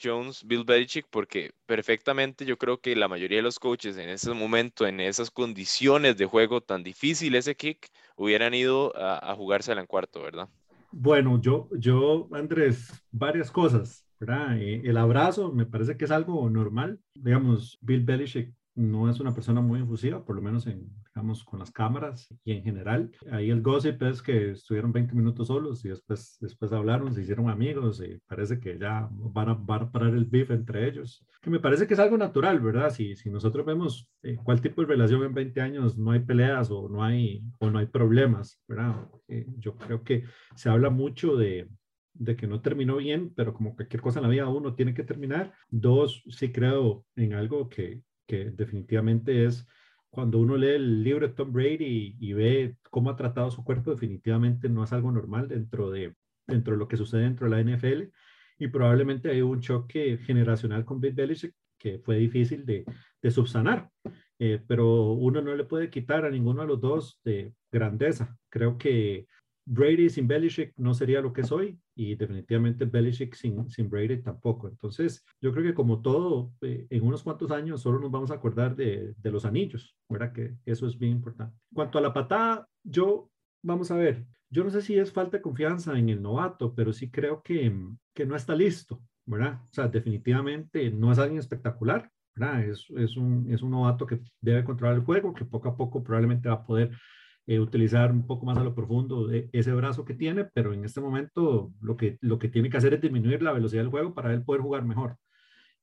Jones, Bill Belichick, porque perfectamente yo creo que la mayoría de los coaches en ese momento, en esas condiciones de juego tan difícil, ese kick, hubieran ido a, jugarse en cuarto, ¿verdad? Bueno, yo, yo, Andrés, varias cosas. Eh, el abrazo me parece que es algo normal. Digamos, Bill Belichick no es una persona muy infusiva, por lo menos en, digamos, con las cámaras y en general. Ahí el gossip es que estuvieron 20 minutos solos y después, después hablaron, se hicieron amigos y parece que ya van a, van a parar el beef entre ellos. Que me parece que es algo natural, ¿verdad? Si, si nosotros vemos eh, cuál tipo de relación en 20 años no hay peleas o no hay, o no hay problemas, ¿verdad? Eh, yo creo que se habla mucho de, de que no terminó bien, pero como cualquier cosa en la vida, uno tiene que terminar. Dos, sí creo en algo que, que definitivamente es cuando uno lee el libro de Tom Brady y, ve cómo ha tratado su cuerpo, definitivamente no es algo normal dentro de, dentro de lo que sucede dentro de la NFL y probablemente hay un choque generacional con Bill Belichick que fue difícil de, subsanar, eh, pero uno no le puede quitar a ninguno de los dos de grandeza. Creo que Brady sin Belichick no sería lo que soy y definitivamente Belichick sin, sin Brady tampoco. Entonces, yo creo que como todo, eh, en unos cuantos años solo nos vamos a acordar de, de, los anillos, ¿verdad? Que eso es bien importante. En cuanto a la patada, yo, vamos a ver, yo no sé si es falta de confianza en el novato, pero sí creo que, que no está listo, ¿verdad? O sea, definitivamente no es alguien espectacular, ¿verdad? Es, es, un, es un novato que debe controlar el juego, que poco a poco probablemente va a poder eh, utilizar un poco más a lo profundo de ese brazo que tiene, pero en este momento lo que, lo que tiene que hacer es disminuir la velocidad del juego para él poder jugar mejor.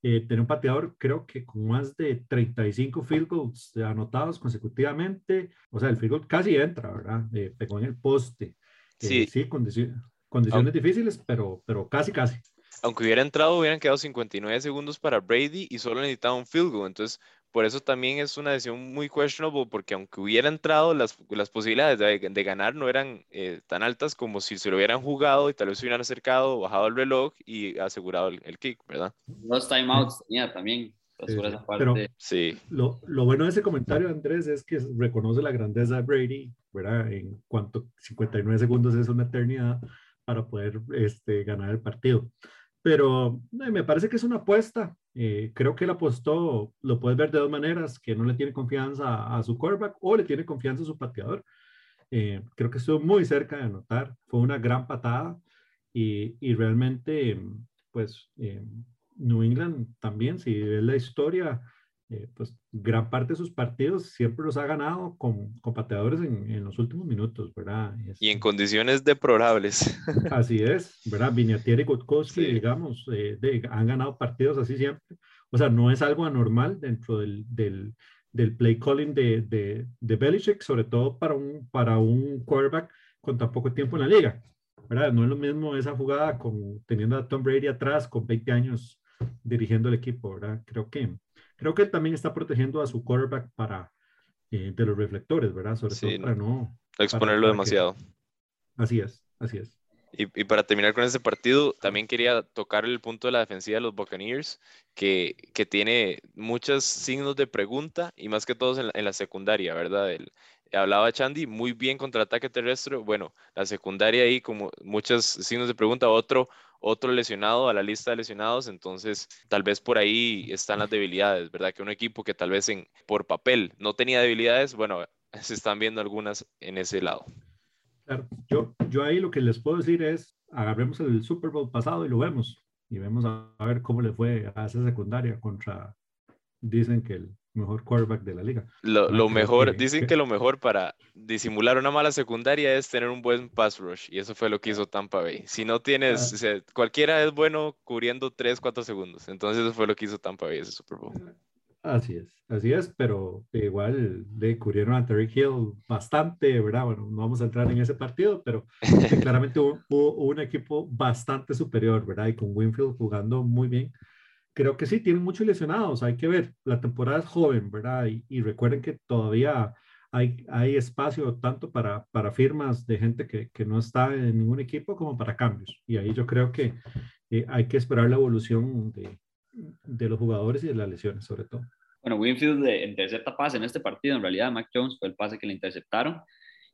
Eh, tener un pateador, creo que con más de 35 field goals anotados consecutivamente, o sea, el field goal casi entra, ¿verdad? Eh, pegó en el poste. sí, sí condiciones, condiciones difíciles, pero, pero casi, casi aunque hubiera entrado, hubieran quedado 59 segundos para Brady y solo necesitaba un field goal. Entonces, por eso también es una decisión muy questionable, porque aunque hubiera entrado, las, las posibilidades de, ganar no eran eh, tan altas como si se lo hubieran jugado y tal vez se hubieran acercado, bajado el reloj y asegurado el, kick, ¿verdad? Dos timeouts tenía también. Sí, Lo, lo, bueno de ese comentario, Andrés, es que reconoce la grandeza de Brady, ¿verdad? En cuanto 59 segundos es una eternidad para poder este, ganar el partido. Pero eh, me parece que es una apuesta. Eh, creo que él apostó, lo puedes ver de dos maneras, que no le tiene confianza a, su quarterback o le tiene confianza a su pateador. Eh, creo que estuvo muy cerca de anotar. Fue una gran patada y, y realmente, pues, New England también, si ves la historia, eh, pues gran parte de sus partidos siempre los ha ganado con, con pateadores en, en, los últimos minutos, ¿verdad? y en condiciones deplorables. Así es, ¿verdad? Vinatieri y Gutkowski, digamos, eh, han ganado partidos así siempre. O sea, no es algo anormal dentro del, del, del play calling de, de, de, Belichick, sobre todo para un, para un quarterback con tan poco tiempo en la liga, ¿verdad? No es lo mismo esa jugada con, teniendo a Tom Brady atrás con 20 años dirigiendo el equipo, ¿verdad? Creo que Creo que él también está protegiendo a su quarterback para, eh, de los reflectores, ¿verdad? Sobre todo para no... exponerlo demasiado. Así es, así es. Y, y, para terminar con este partido, también quería tocar el punto de la defensiva de los Buccaneers, que, que tiene muchos signos de pregunta y más que todos en la, en la secundaria, ¿verdad? El, hablaba Chandy, muy bien contra ataque terrestre. Bueno, la secundaria ahí, como muchos signos de pregunta, otro, otro lesionado a la lista de lesionados, entonces tal vez por ahí están las debilidades, ¿verdad? Que un equipo que tal vez en, por papel no tenía debilidades, bueno, se están viendo algunas en ese lado. Yo, yo ahí lo que les puedo decir es, agarremos el Super Bowl pasado y lo vemos, y vemos a, ver cómo le fue a esa secundaria contra, dicen que el, mejor quarterback de la liga. Lo, lo mejor, que- dicen que- lo mejor para disimular una mala secundaria es tener un buen pass rush, y eso fue lo que hizo Tampa Bay. Si no tienes, Ah. o sea, cualquiera es bueno cubriendo 3, 4 segundos. Entonces eso fue lo que hizo Tampa Bay ese Super Bowl. Así es, así es, pero igual le cubrieron a Terry Hill bastante, ¿verdad? Bueno, no vamos a entrar en ese partido, pero claramente hubo, hubo un equipo bastante superior, ¿verdad? Y con Winfield jugando muy bien. Creo que sí, tienen muchos lesionados, hay que ver, la temporada es joven, ¿verdad? Y, y recuerden que todavía hay, hay espacio tanto para, para firmas de gente que, que no está en ningún equipo como para cambios. Y ahí yo creo que eh, hay que esperar la evolución de, de los jugadores y de las lesiones, sobre todo. Bueno, Winfield de, intercepta pase en este partido. En realidad, Mac Jones fue el pase que le interceptaron.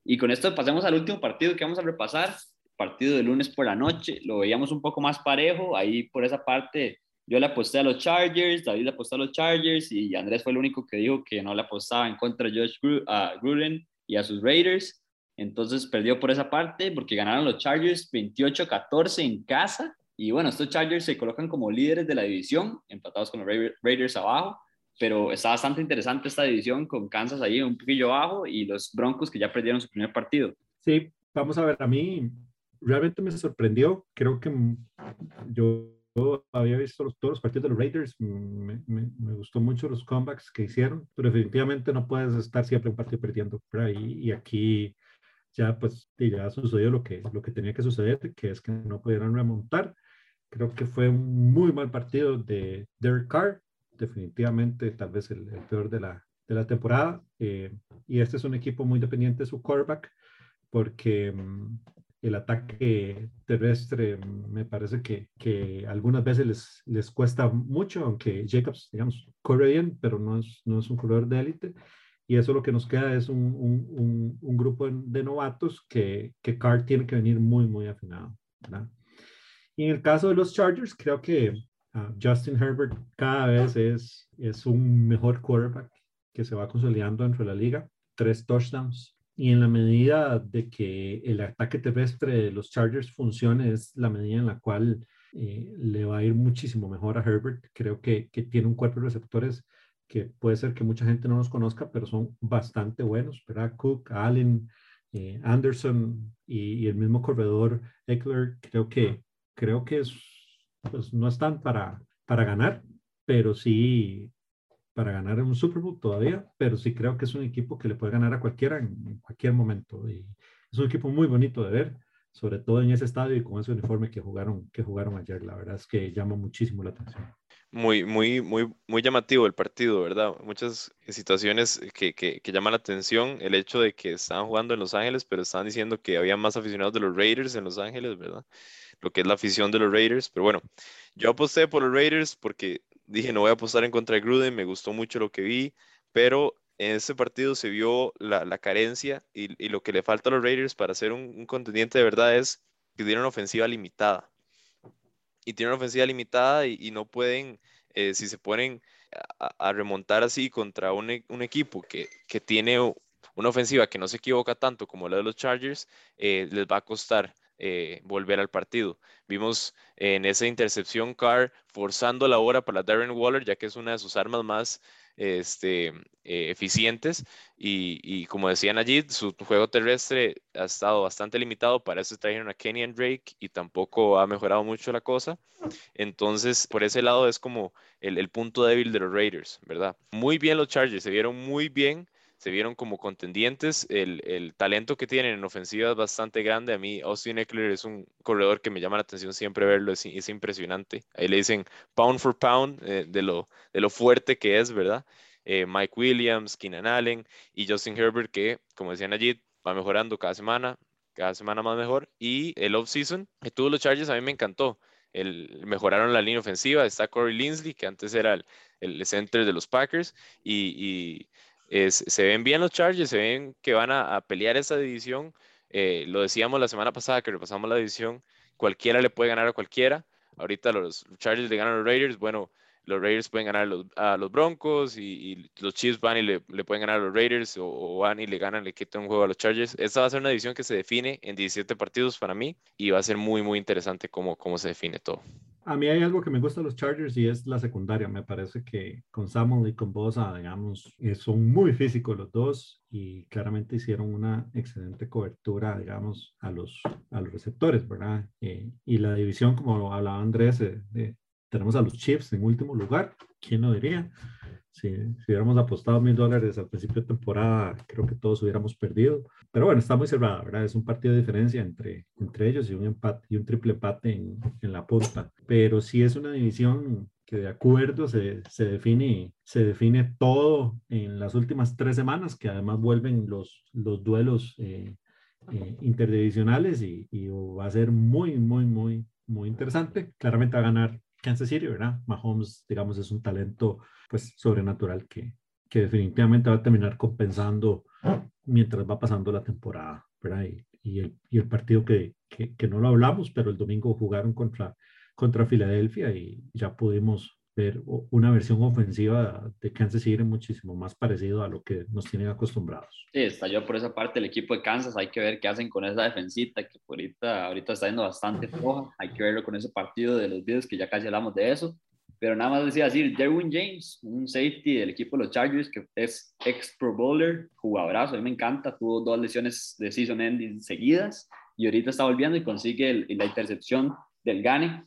Y con esto pasemos al último partido que vamos a repasar. Partido de lunes por la noche. Lo veíamos un poco más parejo. Ahí por esa parte yo le aposté a los Chargers, David le apostó a los Chargers y Andrés fue el único que dijo que no le apostaba en contra de Josh Gruden y a sus Raiders. Entonces perdió por esa parte porque ganaron los Chargers 28-14 en casa. Y bueno, estos Chargers se colocan como líderes de la división, empatados con los Ra- Raiders abajo pero está bastante interesante esta división con Kansas ahí un poquillo abajo y los Broncos que ya perdieron su primer partido. Sí, vamos a ver, a mí realmente me sorprendió, creo que yo, yo había visto los- todos los partidos de los Raiders, me, me, me gustó mucho los comebacks que hicieron, pero definitivamente no puedes estar siempre un partido perdiendo. Y, y aquí ya pues ya sucedió lo que, lo que tenía que suceder, que es que no pudieron remontar. Creo que fue un muy mal partido de Derek Carr, definitivamente tal vez el, el peor de la, de la temporada. eh, y este es un equipo muy dependiente de su quarterback, porque mm, el ataque terrestre me parece que, que algunas veces les, les cuesta mucho, aunque Jacobs, digamos, corre bien, pero no es, no es un corredor de élite. Y eso lo que nos queda es un, un, un, un grupo de novatos que, que Carr tiene que venir muy, muy afinado. ¿verdad? Y en el caso de los Chargers, creo que uh, Justin Herbert cada vez es, es un mejor quarterback que se va consolidando dentro de la liga. Tres touchdowns. Y en la medida de que el ataque terrestre de los Chargers funcione, es la medida en la cual eh, le va a ir muchísimo mejor a Herbert. Creo que, que tiene un cuerpo de receptores que puede ser que mucha gente no los conozca, pero son bastante buenos, ¿verdad? Cook, Allen, eh, Anderson y, y, el mismo corredor Eckler, creo que, creo que es, pues, no están para, para ganar, pero sí para ganar un Super Bowl todavía, pero sí creo que es un equipo que le puede ganar a cualquiera en, en cualquier momento. Y es un equipo muy bonito de ver, sobre todo en ese estadio y con ese uniforme que jugaron, que jugaron ayer. La verdad es que llama muchísimo la atención muy, muy, muy, muy llamativo el partido, ¿verdad? Muchas situaciones que, que, que, llaman la atención. El hecho de que estaban jugando en Los Ángeles, pero estaban diciendo que había más aficionados de los Raiders en Los Ángeles, ¿verdad? Lo que es la afición de los Raiders. Pero bueno, yo aposté por los Raiders porque dije, no voy a apostar en contra de Gruden, me gustó mucho lo que vi, pero en este partido se vio la, la carencia y, y, lo que le falta a los Raiders para ser un, contendiente de verdad es que tienen una ofensiva limitada. Y tienen ofensiva limitada y, no pueden, eh, si se ponen a, a, remontar así contra un, un equipo que, que, tiene una ofensiva que no se equivoca tanto como la de los Chargers, eh, les va a costar eh, volver al partido. Vimos en esa intercepción Carr forzando la hora para Darren Waller, ya que es una de sus armas más este, eh, eficientes y, y, como decían allí, su juego terrestre ha estado bastante limitado, para eso trajeron a Kenny Drake y tampoco ha mejorado mucho la cosa. Entonces, por ese lado es como el, el punto débil de los Raiders, ¿verdad? Muy bien los Chargers, se vieron muy bien, se vieron como contendientes, el, el talento que tienen en ofensiva es bastante grande, a mí Austin Eckler es un corredor que me llama la atención siempre verlo, es, es impresionante, ahí le dicen pound for pound eh, de, lo, de lo fuerte que es, ¿verdad? Eh, Mike Williams, Keenan Allen y Justin Herbert, que como decían allí, va mejorando cada semana, cada semana más mejor. Y el off-season que tuvo los Chargers a mí me encantó. El, mejoraron la línea ofensiva, está Corey Linsley, que antes era el, el center de los Packers, y es, se ven bien los Chargers, se ven que van a, a pelear esa división. Eh, lo decíamos la semana pasada que repasamos la división, cualquiera le puede ganar a cualquiera. Ahorita los Chargers le ganan a los Raiders, bueno, los Raiders pueden ganar a los Broncos y, los Chiefs van y le, pueden ganar a los Raiders o, van y le ganan, le quitan un juego a los Chargers. Esta va a ser una división que se define en 17 partidos para mí y va a ser muy, muy interesante cómo, cómo se define todo. A mí hay algo que me gusta de los Chargers y es la secundaria. Me parece que con Samuel y con Bosa, digamos, eh, son muy físicos los dos y claramente hicieron una excelente cobertura, digamos, a los, a los receptores, ¿verdad? Eh, y la división, como hablaba Andrés, de, tenemos a los Chiefs en último lugar. ¿Quién lo diría? Si, si, hubiéramos apostado mil dólares al principio de temporada, creo que todos hubiéramos perdido. Pero bueno, está muy cerrada, ¿verdad? Es un partido de diferencia entre, entre ellos y un empate y un triple empate en, en la punta. Pero sí es una división que de acuerdo se, se, define, se define todo en las últimas tres semanas, que además vuelven los, los duelos eh, eh, interdivisionales y, y va a ser muy, muy, muy, muy interesante. Claramente va a ganar Kansas City, ¿verdad? Mahomes, digamos, es un talento pues sobrenatural que, que definitivamente va a terminar compensando mientras va pasando la temporada, ¿verdad? Y, y, el, y el, partido que, que, que, no lo hablamos, pero el domingo jugaron contra, contra Filadelfia y ya pudimos ver una versión ofensiva de Kansas City muchísimo más parecido a lo que nos tienen acostumbrados. Sí, estalló por esa parte el equipo de Kansas, hay que ver qué hacen con esa defensita que ahorita, ahorita está yendo bastante floja, hay que verlo con ese partido de los videos que ya casi hablamos de eso, pero nada más decía decir, Derwin James, un safety del equipo de los Chargers que es ex Pro Bowler, jugadorazo, a mí me encanta, tuvo dos lesiones de season ending seguidas y ahorita está volviendo y consigue la intercepción del Gane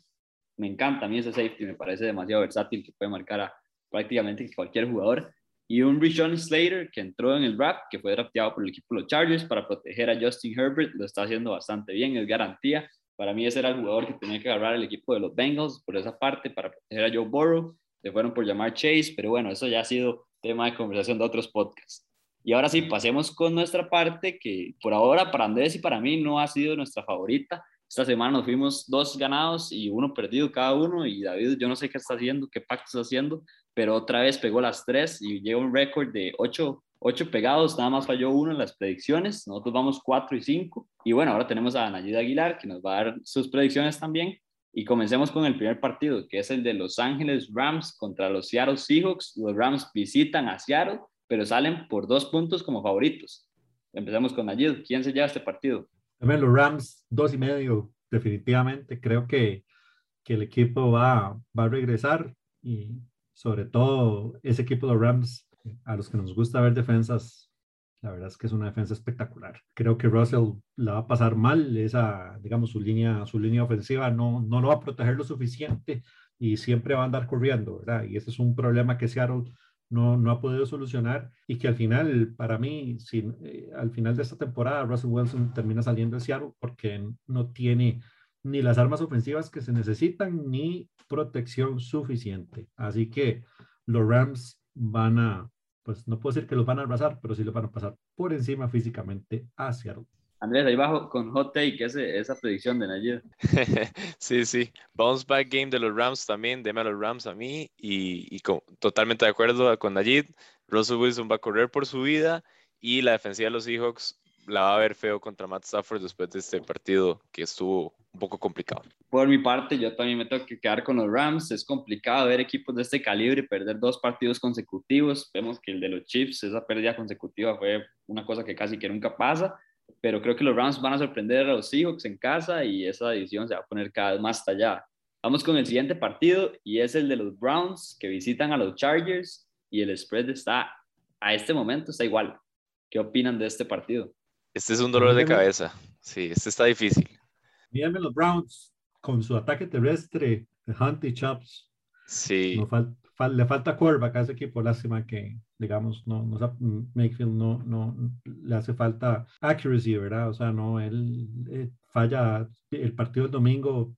me encanta a mí ese safety, me parece demasiado versátil que puede marcar a prácticamente cualquier jugador. Y un Rishon Slater que entró en el draft, que fue drafteado por el equipo de los Chargers para proteger a Justin Herbert, lo está haciendo bastante bien, es garantía. Para mí ese era el jugador que tenía que agarrar el equipo de los Bengals por esa parte para proteger a Joe Burrow. Se fueron por llamar Chase, pero bueno, eso ya ha sido tema de conversación de otros podcasts. Y ahora sí, pasemos con nuestra parte que por ahora para Andrés y para mí no ha sido nuestra favorita, esta semana nos fuimos dos ganados y uno perdido cada uno. Y David yo no sé qué está haciendo, qué pacto está haciendo, pero otra vez pegó las tres y lleva un récord de ocho, ocho pegados, nada más falló uno en las predicciones, nosotros vamos cuatro y cinco. Y bueno, ahora tenemos a Nayida Aguilar que nos va a dar sus predicciones también. Y comencemos con el primer partido que es el de Los Ángeles Rams contra los Seattle Seahawks, los Rams visitan a Seattle pero salen por dos puntos como favoritos. Empezamos con Nayid, ¿quién se lleva este partido? También los Rams, dos y medio, definitivamente. Creo que, que el equipo va, va a regresar y sobre todo ese equipo de Rams, a los que nos gusta ver defensas, la verdad es que es una defensa espectacular. Creo que Russell la va a pasar mal, esa, digamos, su línea, su línea ofensiva no, no lo va a proteger lo suficiente y siempre va a andar corriendo, ¿verdad? Y ese es un problema que Seattle no, no ha podido solucionar y que al final, para mí, si, eh, al final de esta temporada, Russell Wilson termina saliendo de Seattle porque no tiene ni las armas ofensivas que se necesitan ni protección suficiente. Así que los Rams van a, pues no puedo decir que los van a arrasar, pero sí los van a pasar por encima físicamente a Seattle. Andrés, ahí bajo con hot take, ese, esa predicción de Nayib. sí, sí. Bounce back game de los Rams también, deme a los Rams a mí y, totalmente de acuerdo con Nayib. Russell Wilson va a correr por su vida y la defensiva de los Seahawks la va a ver feo contra Matt Stafford después de este partido que estuvo un poco complicado. Por mi parte, yo también me tengo que quedar con los Rams. Es complicado ver equipos de este calibre perder dos partidos consecutivos. Vemos que el de los Chiefs, esa pérdida consecutiva fue una cosa que casi que nunca pasa pero creo que los Rams van a sorprender a los Seahawks en casa y esa división se va a poner cada vez más allá. Vamos con el siguiente partido y es el de los Browns que visitan a los Chargers y el spread está a este momento está igual. ¿Qué opinan de este partido? Este es un dolor de cabeza. Sí, este está difícil. Mírenme los Browns con su ataque terrestre de Hunt y Chops. Sí. No falta le falta quarterback a ese equipo, lástima que, digamos, no, no, Makefield no, no le hace falta accuracy, ¿verdad? O sea, no, él eh, falla el partido del domingo,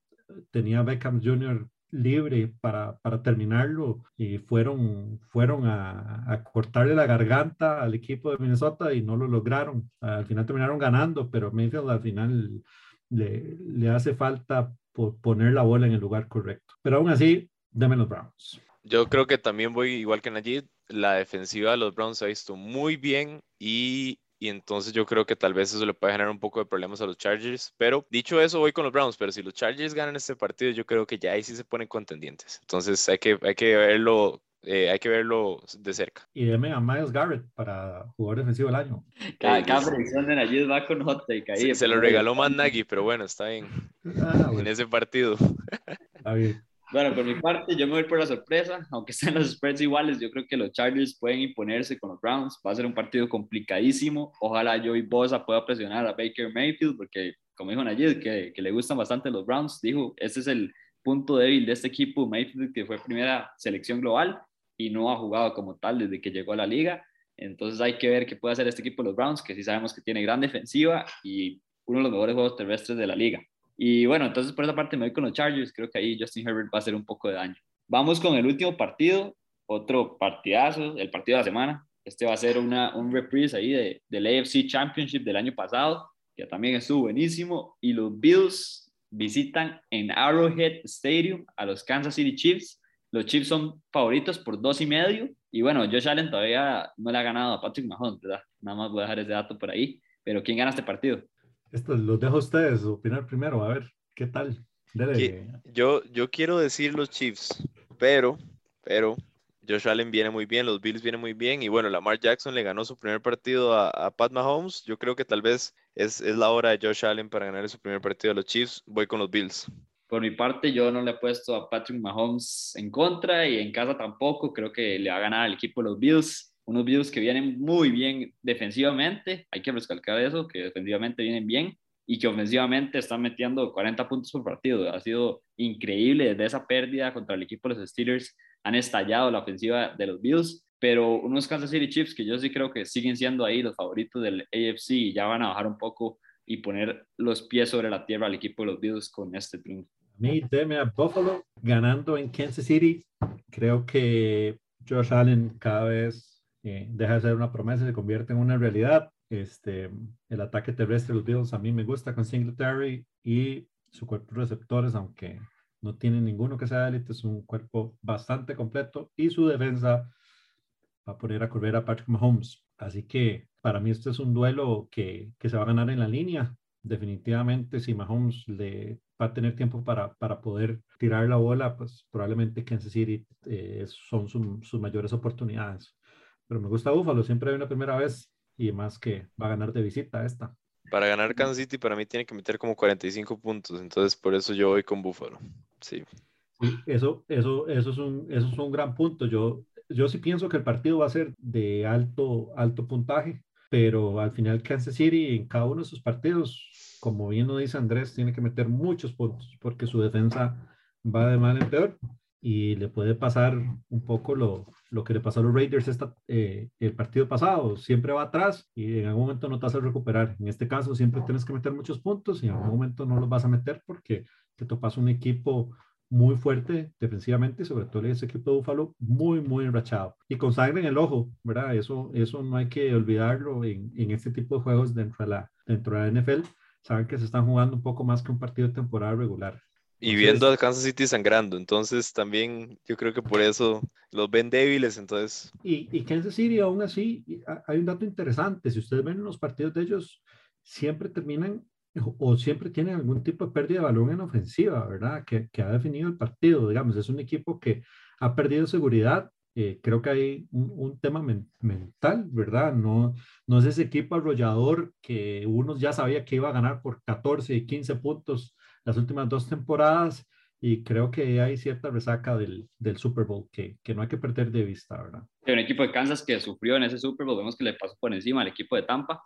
tenía Beckham Jr. libre para, para terminarlo y fueron, fueron a, a, cortarle la garganta al equipo de Minnesota y no lo lograron. Al final terminaron ganando, pero Mayfield al final le, le hace falta poner la bola en el lugar correcto. Pero aún así, déme los Browns. Yo creo que también voy igual que Najid. La defensiva de los Browns se ha visto muy bien y y entonces yo creo que tal vez eso le puede generar un poco de problemas a los Chargers. Pero dicho eso, voy con los Browns, pero si los Chargers ganan este partido, yo creo que ya ahí sí se ponen contendientes. Entonces hay que, hay que verlo eh, hay que verlo de cerca. Y deme a Miles Garrett para jugador defensivo del año. Cada, cada predicción de Najid va con hot take ahí. Se, se lo regaló más Nagy, pero bueno, está bien. Ah, En ese partido. está bien. Bueno, por mi parte, yo me voy por la sorpresa. Aunque sean los spreads iguales, yo creo que los Chargers pueden imponerse con los Browns. Va a ser un partido complicadísimo. Ojalá Joey Bosa pueda presionar a Baker Mayfield, porque, como dijo Najid, que, que le gustan bastante los Browns, dijo, ese es el punto débil de este equipo. Mayfield, que fue primera selección global y no ha jugado como tal desde que llegó a la liga. Entonces hay que ver qué puede hacer este equipo de los Browns, que sí sabemos que tiene gran defensiva y uno de los mejores juegos terrestres de la liga. Y bueno, entonces por esa parte me voy con los Chargers. Creo que ahí Justin Herbert va a hacer un poco de daño. Vamos con el último partido, otro partidazo, el partido de la semana. Este va a ser una, un reprise ahí de, del AFC Championship del año pasado, que también estuvo buenísimo. Y los Bills visitan en Arrowhead Stadium a los Kansas City Chiefs. Los Chiefs son favoritos por dos y medio. Y bueno, Josh Allen todavía no le ha ganado a Patrick Mahomes, ¿verdad? Nada más voy a dejar ese dato por ahí. Pero ¿quién gana este partido? Esto los dejo a ustedes opinar primero, a ver qué tal. Dele. Yo, yo quiero decir los Chiefs, pero, pero Josh Allen viene muy bien, los Bills vienen muy bien y bueno, Lamar Jackson le ganó su primer partido a, a Pat Mahomes. Yo creo que tal vez es, es la hora de Josh Allen para ganar su primer partido a los Chiefs. Voy con los Bills. Por mi parte, yo no le he puesto a Patrick Mahomes en contra y en casa tampoco. Creo que le va a ganar al equipo de los Bills. Unos Bills que vienen muy bien defensivamente. Hay que recalcar eso, que defensivamente vienen bien y que ofensivamente están metiendo 40 puntos por partido. Ha sido increíble desde esa pérdida contra el equipo de los Steelers. Han estallado la ofensiva de los Bills, pero unos Kansas City Chiefs que yo sí creo que siguen siendo ahí los favoritos del AFC y ya van a bajar un poco y poner los pies sobre la tierra al equipo de los Bills con este triunfo. A mí, deme a Buffalo ganando en Kansas City. Creo que Josh Allen cada vez eh, deja de ser una promesa y se convierte en una realidad. Este, el ataque terrestre de los Bills a mí me gusta con Singletary y su cuerpo de receptores, aunque no tiene ninguno que sea élite, es un cuerpo bastante completo y su defensa va a poner a correr a Patrick Mahomes. Así que para mí este es un duelo que, que se va a ganar en la línea. Definitivamente, si Mahomes le va a tener tiempo para, para poder tirar la bola, pues probablemente Kansas City eh, son su- sus mayores oportunidades. Pero me gusta Buffalo, siempre hay una primera vez y más que va a ganar de visita esta. Para ganar Kansas City, para mí tiene que meter como 45 puntos, entonces por eso yo voy con Buffalo. Sí. Sí, eso, eso, eso, es un, eso es un gran punto. Yo, yo sí pienso que el partido va a ser de alto, alto puntaje, pero al final Kansas City en cada uno de sus partidos, como bien lo dice Andrés, tiene que meter muchos puntos porque su defensa va de mal en peor y le puede pasar un poco lo, lo que le pasó a los Raiders esta, eh, el partido pasado. Siempre va atrás y en algún momento no te a recuperar. En este caso siempre tienes que meter muchos puntos y en algún momento no los vas a meter porque te topas un equipo muy fuerte defensivamente, sobre todo ese equipo de Búfalo, muy, muy enrachado. Y con sangre en el ojo, ¿verdad? Eso, eso no hay que olvidarlo en, en este tipo de juegos dentro de, la, dentro de la NFL. Saben que se están jugando un poco más que un partido de temporada regular. Y Entonces- viendo a Kansas City sangrando, entonces también yo creo que por eso los ven débiles, entonces Y, y Kansas City, aún así, hay un dato interesante. Si ustedes ven los partidos de ellos, siempre terminan o- o siempre tienen algún tipo de pérdida de balón en ofensiva, ¿verdad? Que, que ha definido el partido, digamos. Es un equipo que ha perdido seguridad. eh, creo que hay un, un tema men- mental, ¿verdad? No, no es ese equipo arrollador que uno ya sabía que iba a ganar por 14 y 15 puntos las últimas dos temporadas. Y creo que hay cierta resaca del, del Super Bowl que, que no hay que perder de vista, ¿verdad? Hay un equipo de Kansas que sufrió en ese Super Bowl, vemos que le pasó por encima al equipo de Tampa.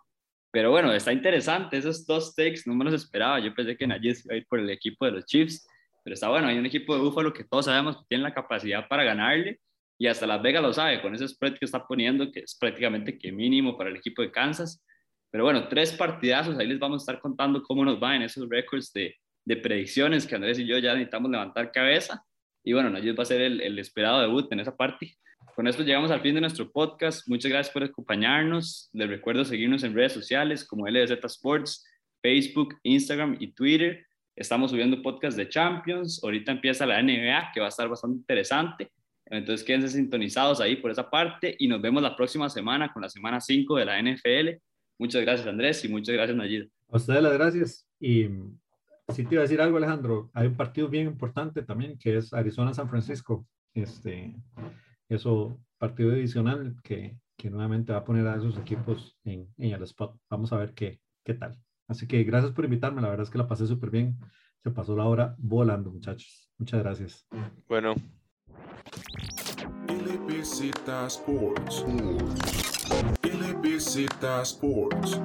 Pero bueno, está interesante, esos dos takes no me los esperaba. Yo pensé que se iba a ir por el equipo de los Chiefs, pero está bueno. Hay un equipo de Buffalo que todos sabemos que tiene la capacidad para ganarle y hasta Las Vegas lo sabe con ese spread que está poniendo, que es prácticamente que mínimo para el equipo de Kansas. Pero bueno, tres partidazos, ahí les vamos a estar contando cómo nos va en esos récords de, de predicciones que Andrés y yo ya necesitamos levantar cabeza. Y bueno, Nayib va a ser el, el esperado debut en esa parte. Con esto llegamos al fin de nuestro podcast. Muchas gracias por acompañarnos. Les recuerdo seguirnos en redes sociales como LDZ Sports, Facebook, Instagram y Twitter. Estamos subiendo podcast de Champions. Ahorita empieza la NBA, que va a estar bastante interesante. Entonces quédense sintonizados ahí por esa parte y nos vemos la próxima semana con la semana 5 de la NFL. Muchas gracias, Andrés, y muchas gracias, Nayid. A ustedes las gracias. Y si te iba a decir algo, Alejandro, hay un partido bien importante también, que es Arizona-San Francisco. Este, eso, partido adicional que, que nuevamente va a poner a esos equipos en, en el spot. Vamos a ver qué, qué tal. Así que gracias por invitarme, la verdad es que la pasé súper bien. Se pasó la hora volando, muchachos. Muchas gracias. Bueno, LBZ Sports. LBZ Sports.